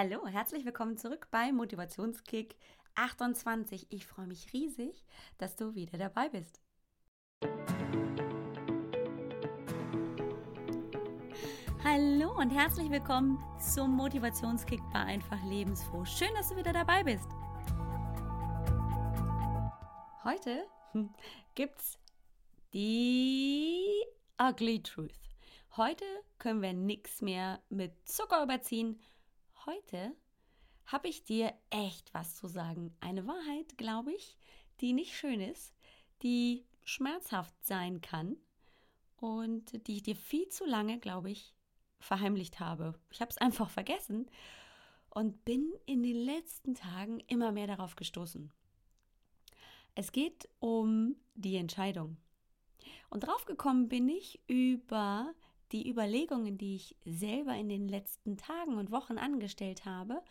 Hallo, herzlich willkommen zurück bei Motivationskick 28. Ich freue mich riesig, dass du wieder dabei bist. Hallo und herzlich willkommen zum Motivationskick bei Einfach Lebensfroh. Schön, dass du wieder dabei bist. Heute gibt's die Ugly Truth. Heute können wir nichts mehr mit Zucker überziehen. Heute habe ich dir echt was zu sagen. Eine Wahrheit, glaube ich, die nicht schön ist, die schmerzhaft sein kann und die ich dir viel zu lange, glaube ich, verheimlicht habe. Ich habe es einfach vergessen und bin in den letzten Tagen immer mehr darauf gestoßen. Es geht um die Entscheidung. Und drauf gekommen bin ich über die Überlegungen, die ich selber in den letzten Tagen und Wochen angestellt habe,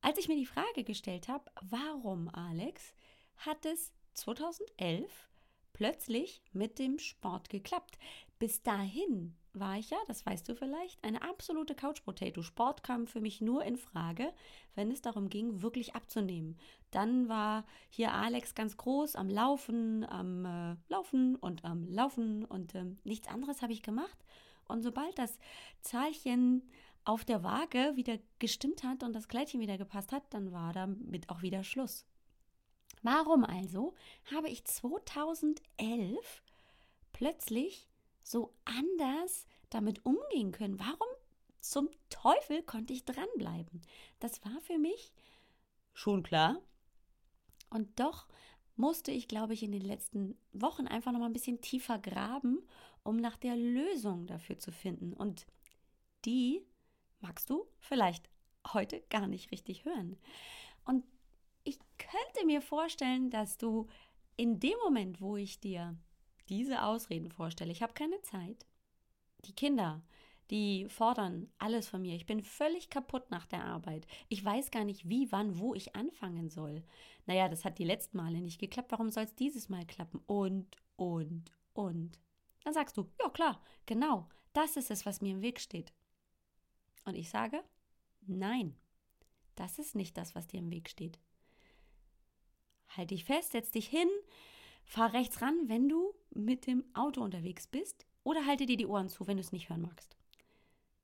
als ich mir die Frage gestellt habe, warum, Alex, hat es 2011 plötzlich mit dem Sport geklappt? Bis dahin war ich ja, das weißt du vielleicht, eine absolute Couch Potato. Sport kam für mich nur in Frage, wenn es darum ging, wirklich abzunehmen. Dann war hier Alex ganz groß am Laufen, am äh, Laufen und am Laufen und äh, nichts anderes habe ich gemacht. Und sobald das Zahlchen auf der Waage wieder gestimmt hat und das Kleidchen wieder gepasst hat, dann war damit auch wieder Schluss. Warum also habe ich 2011 plötzlich so anders damit umgehen können. Warum zum Teufel konnte ich dranbleiben? Das war für mich schon klar. Und doch musste ich, glaube ich, in den letzten Wochen einfach noch mal ein bisschen tiefer graben, um nach der Lösung dafür zu finden. Und die magst du vielleicht heute gar nicht richtig hören. Und ich könnte mir vorstellen, dass du in dem Moment, wo ich dir diese Ausreden vorstelle, ich habe keine Zeit, die Kinder, die fordern alles von mir. Ich bin völlig kaputt nach der Arbeit. Ich weiß gar nicht, wie, wann, wo ich anfangen soll. Naja, das hat die letzten Male nicht geklappt. Warum soll es dieses Mal klappen? Und, und, und. Dann sagst du, ja klar, genau, das ist es, was mir im Weg steht. Und ich sage, nein, das ist nicht das, was dir im Weg steht. Halt dich fest, setz dich hin, Fahr rechts ran, wenn du mit dem Auto unterwegs bist oder halte dir die Ohren zu, wenn du es nicht hören magst.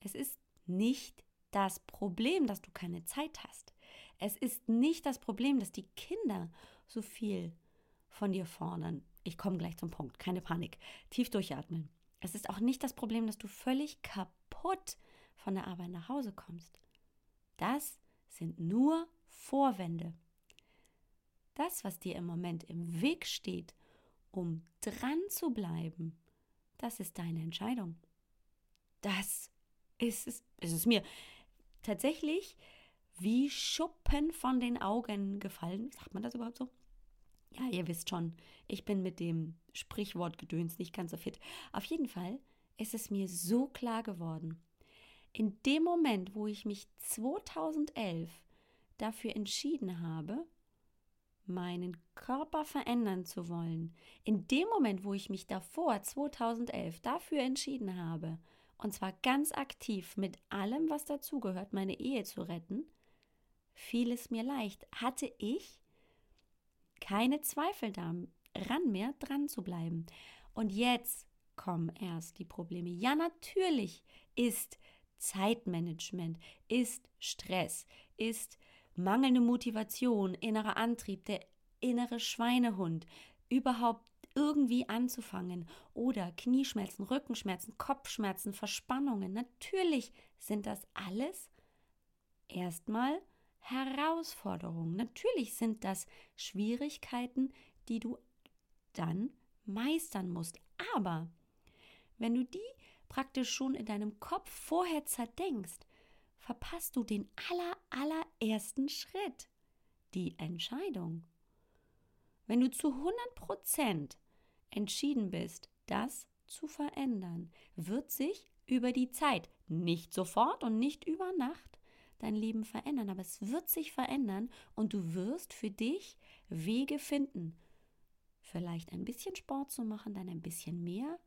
Es ist nicht das Problem, dass du keine Zeit hast. Es ist nicht das Problem, dass die Kinder so viel von dir fordern. Ich komme gleich zum Punkt, keine Panik. Tief durchatmen. Es ist auch nicht das Problem, dass du völlig kaputt von der Arbeit nach Hause kommst. Das sind nur Vorwände. Das, was dir im Moment im Weg steht, um dran zu bleiben, das ist deine Entscheidung. Das ist es, ist es mir tatsächlich wie Schuppen von den Augen gefallen. Sagt man das überhaupt so? Ja, ihr wisst schon, ich bin mit dem Sprichwortgedöns nicht ganz so fit. Auf jeden Fall ist es mir so klar geworden. In dem Moment, wo ich mich 2011 dafür entschieden habe, meinen Körper verändern zu wollen, in dem Moment, wo ich mich davor 2011 dafür entschieden habe, und zwar ganz aktiv mit allem, was dazugehört, meine Ehe zu retten, fiel es mir leicht, hatte ich keine Zweifel daran mehr dran zu bleiben. Und jetzt kommen erst die Probleme. Ja, natürlich ist Zeitmanagement, ist Stress, ist mangelnde Motivation, innerer Antrieb, der innere Schweinehund, überhaupt irgendwie anzufangen oder Knieschmerzen, Rückenschmerzen, Kopfschmerzen, Verspannungen. Natürlich sind das alles erstmal Herausforderungen. Natürlich sind das Schwierigkeiten, die du dann meistern musst. Aber wenn du die praktisch schon in deinem Kopf vorher zerdenkst, verpasst du den aller, allerersten Schritt, die Entscheidung. Wenn du zu 100 Prozent entschieden bist, das zu verändern, wird sich über die Zeit, nicht sofort und nicht über Nacht, dein Leben verändern, aber es wird sich verändern und du wirst für dich Wege finden. Vielleicht ein bisschen Sport zu machen, dann ein bisschen mehr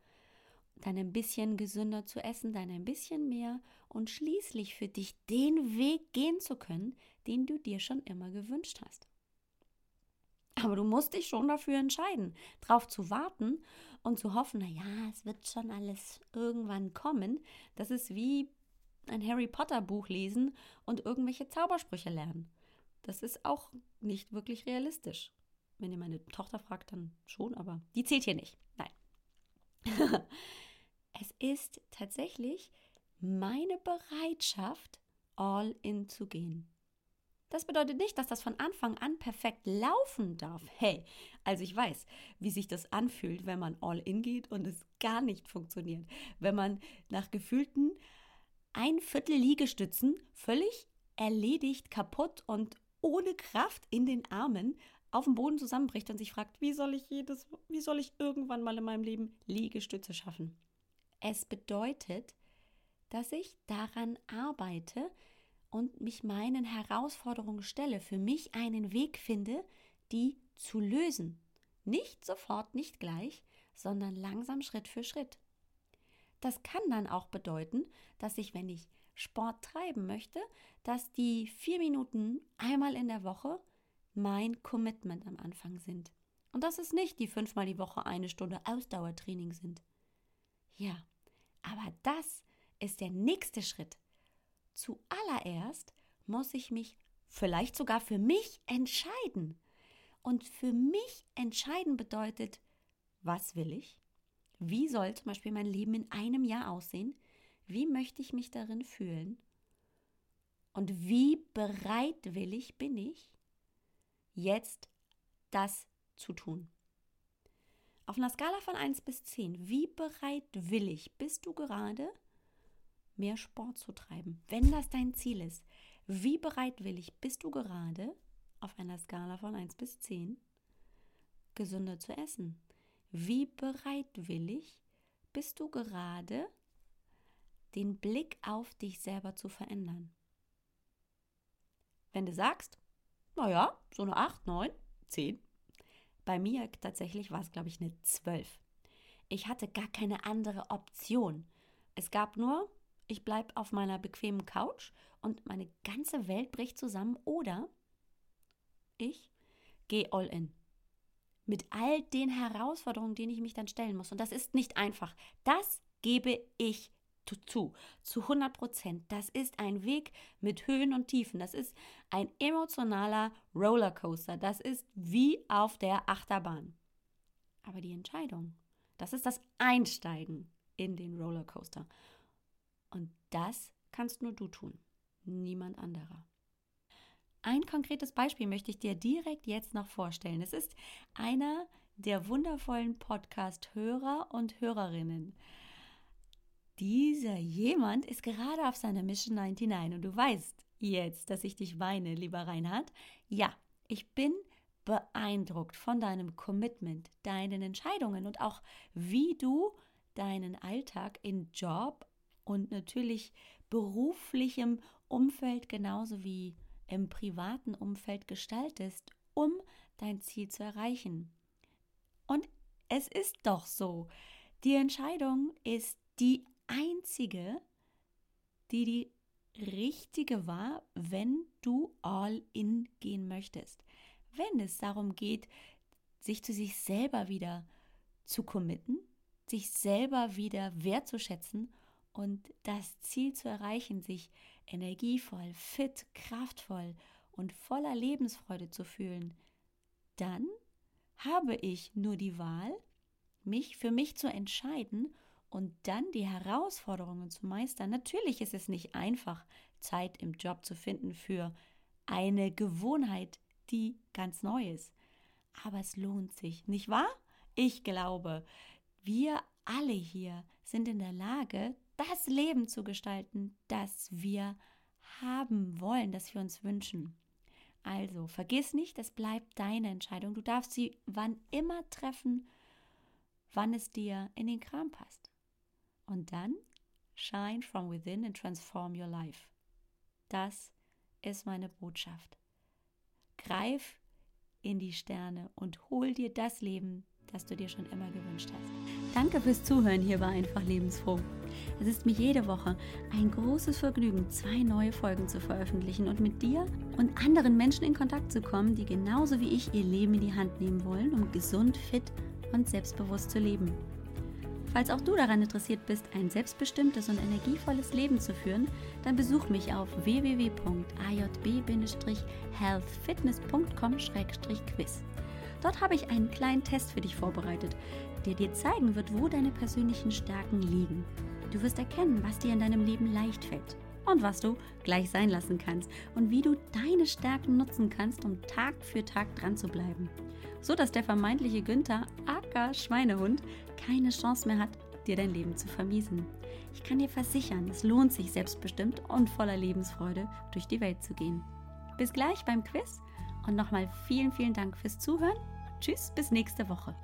dann ein bisschen gesünder zu essen, dann ein bisschen mehr und schließlich für dich den Weg gehen zu können, den du dir schon immer gewünscht hast. Aber du musst dich schon dafür entscheiden, darauf zu warten und zu hoffen, na ja, es wird schon alles irgendwann kommen. Das ist wie ein Harry Potter Buch lesen und irgendwelche Zaubersprüche lernen. Das ist auch nicht wirklich realistisch. Wenn ihr meine Tochter fragt, dann schon, aber die zählt hier nicht. Nein. es ist tatsächlich meine Bereitschaft, all in zu gehen. Das bedeutet nicht, dass das von Anfang an perfekt laufen darf. Hey, also ich weiß, wie sich das anfühlt, wenn man all in geht und es gar nicht funktioniert. Wenn man nach gefühlten ein Viertel Liegestützen völlig erledigt, kaputt und ohne Kraft in den Armen auf dem Boden zusammenbricht und sich fragt, wie soll ich jedes, wie soll ich irgendwann mal in meinem Leben Liegestütze schaffen? Es bedeutet, dass ich daran arbeite, und mich meinen Herausforderungen stelle, für mich einen Weg finde, die zu lösen. Nicht sofort, nicht gleich, sondern langsam Schritt für Schritt. Das kann dann auch bedeuten, dass ich, wenn ich Sport treiben möchte, dass die vier Minuten einmal in der Woche mein Commitment am Anfang sind. Und dass es nicht die fünfmal die Woche eine Stunde Ausdauertraining sind. Ja, aber das ist der nächste Schritt. Zuallererst muss ich mich vielleicht sogar für mich entscheiden. Und für mich entscheiden bedeutet, was will ich? Wie soll zum Beispiel mein Leben in einem Jahr aussehen? Wie möchte ich mich darin fühlen? Und wie bereitwillig bin ich, jetzt das zu tun? Auf einer Skala von 1 bis 10, wie bereitwillig bist du gerade, mehr Sport zu treiben, wenn das dein Ziel ist. Wie bereitwillig bist du gerade auf einer Skala von 1 bis 10 gesünder zu essen? Wie bereitwillig bist du gerade den Blick auf dich selber zu verändern? Wenn du sagst, naja, so eine 8, 9, 10. Bei mir tatsächlich war es, glaube ich, eine 12. Ich hatte gar keine andere Option. Es gab nur ich bleibe auf meiner bequemen Couch und meine ganze Welt bricht zusammen oder ich gehe all in. Mit all den Herausforderungen, denen ich mich dann stellen muss. Und das ist nicht einfach. Das gebe ich zu, zu 100 Prozent. Das ist ein Weg mit Höhen und Tiefen. Das ist ein emotionaler Rollercoaster. Das ist wie auf der Achterbahn. Aber die Entscheidung, das ist das Einsteigen in den Rollercoaster. Und das kannst nur du tun, niemand anderer. Ein konkretes Beispiel möchte ich dir direkt jetzt noch vorstellen. Es ist einer der wundervollen Podcast-Hörer und Hörerinnen. Dieser jemand ist gerade auf seiner Mission 99 und du weißt jetzt, dass ich dich weine, lieber Reinhard. Ja, ich bin beeindruckt von deinem Commitment, deinen Entscheidungen und auch wie du deinen Alltag in Job, und natürlich beruflichem Umfeld genauso wie im privaten Umfeld gestaltest, um dein Ziel zu erreichen. Und es ist doch so, die Entscheidung ist die einzige, die die richtige war, wenn du all in gehen möchtest. Wenn es darum geht, sich zu sich selber wieder zu committen, sich selber wieder wertzuschätzen und das Ziel zu erreichen, sich energievoll, fit, kraftvoll und voller Lebensfreude zu fühlen, dann habe ich nur die Wahl, mich für mich zu entscheiden und dann die Herausforderungen zu meistern. Natürlich ist es nicht einfach, Zeit im Job zu finden für eine Gewohnheit, die ganz neu ist. Aber es lohnt sich, nicht wahr? Ich glaube, wir alle hier sind in der Lage, das Leben zu gestalten, das wir haben wollen, das wir uns wünschen. Also, vergiss nicht, es bleibt deine Entscheidung. Du darfst sie wann immer treffen, wann es dir in den Kram passt. Und dann shine from within and transform your life. Das ist meine Botschaft. Greif in die Sterne und hol dir das Leben, das du dir schon immer gewünscht hast. Danke fürs Zuhören hier bei Einfach Lebensfroh. Es ist mir jede Woche ein großes Vergnügen, zwei neue Folgen zu veröffentlichen und mit dir und anderen Menschen in Kontakt zu kommen, die genauso wie ich ihr Leben in die Hand nehmen wollen, um gesund, fit und selbstbewusst zu leben. Falls auch du daran interessiert bist, ein selbstbestimmtes und energievolles Leben zu führen, dann besuch mich auf www.ajb-healthfitness.com-quiz. Dort habe ich einen kleinen Test für dich vorbereitet, der dir zeigen wird, wo deine persönlichen Stärken liegen. Du wirst erkennen, was dir in deinem Leben leicht fällt und was du gleich sein lassen kannst und wie du deine Stärken nutzen kannst, um Tag für Tag dran zu bleiben. So dass der vermeintliche Günther, aka Schweinehund, keine Chance mehr hat, dir dein Leben zu vermiesen. Ich kann dir versichern, es lohnt sich selbstbestimmt und voller Lebensfreude durch die Welt zu gehen. Bis gleich beim Quiz und nochmal vielen, vielen Dank fürs Zuhören. Tschüss, bis nächste Woche.